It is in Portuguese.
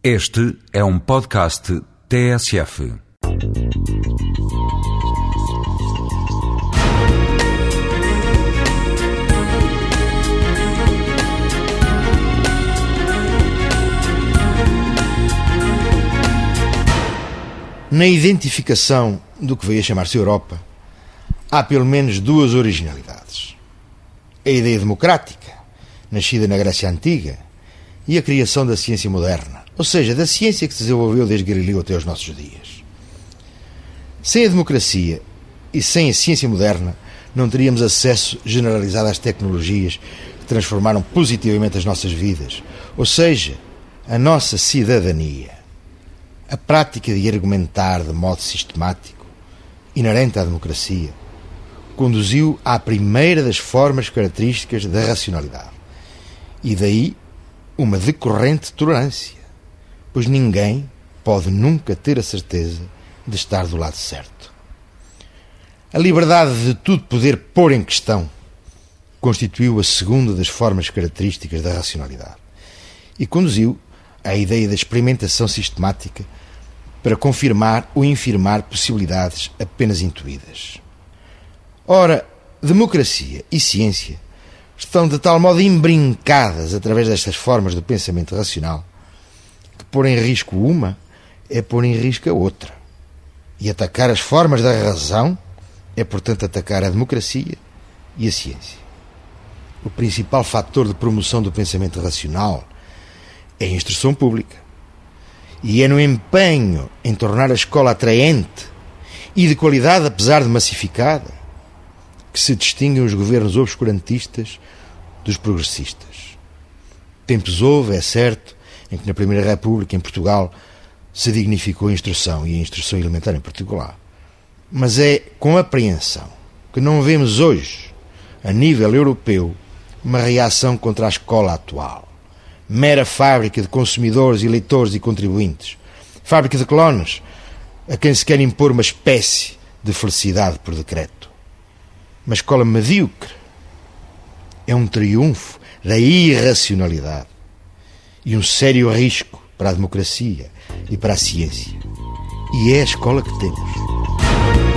Este é um podcast TSF. Na identificação do que veio a chamar-se Europa, há pelo menos duas originalidades. A ideia democrática, nascida na Grécia Antiga, e a criação da ciência moderna, ou seja, da ciência que se desenvolveu desde Galileu até os nossos dias. Sem a democracia e sem a ciência moderna, não teríamos acesso generalizado às tecnologias que transformaram positivamente as nossas vidas, ou seja, a nossa cidadania. A prática de argumentar de modo sistemático, inerente à democracia, conduziu à primeira das formas características da racionalidade. E daí uma decorrente tolerância, pois ninguém pode nunca ter a certeza de estar do lado certo. A liberdade de tudo poder pôr em questão constituiu a segunda das formas características da racionalidade e conduziu à ideia da experimentação sistemática para confirmar ou infirmar possibilidades apenas intuídas. Ora, democracia e ciência estão de tal modo embrincadas através destas formas do pensamento racional pôr em risco uma é pôr em risco a outra. E atacar as formas da razão é, portanto, atacar a democracia e a ciência. O principal fator de promoção do pensamento racional é a instrução pública. E é no empenho em tornar a escola atraente e de qualidade, apesar de massificada, que se distinguem os governos obscurantistas dos progressistas. Tempos houve, é certo, em que na Primeira República, em Portugal, se dignificou a instrução e a instrução elementar em particular. Mas é com apreensão que não vemos hoje, a nível europeu, uma reação contra a escola atual. Mera fábrica de consumidores, eleitores e contribuintes. Fábrica de clones, a quem se quer impor uma espécie de felicidade por decreto. Uma escola medíocre é um triunfo da irracionalidade e um sério risco para a democracia e para a ciência. E é a escola que temos.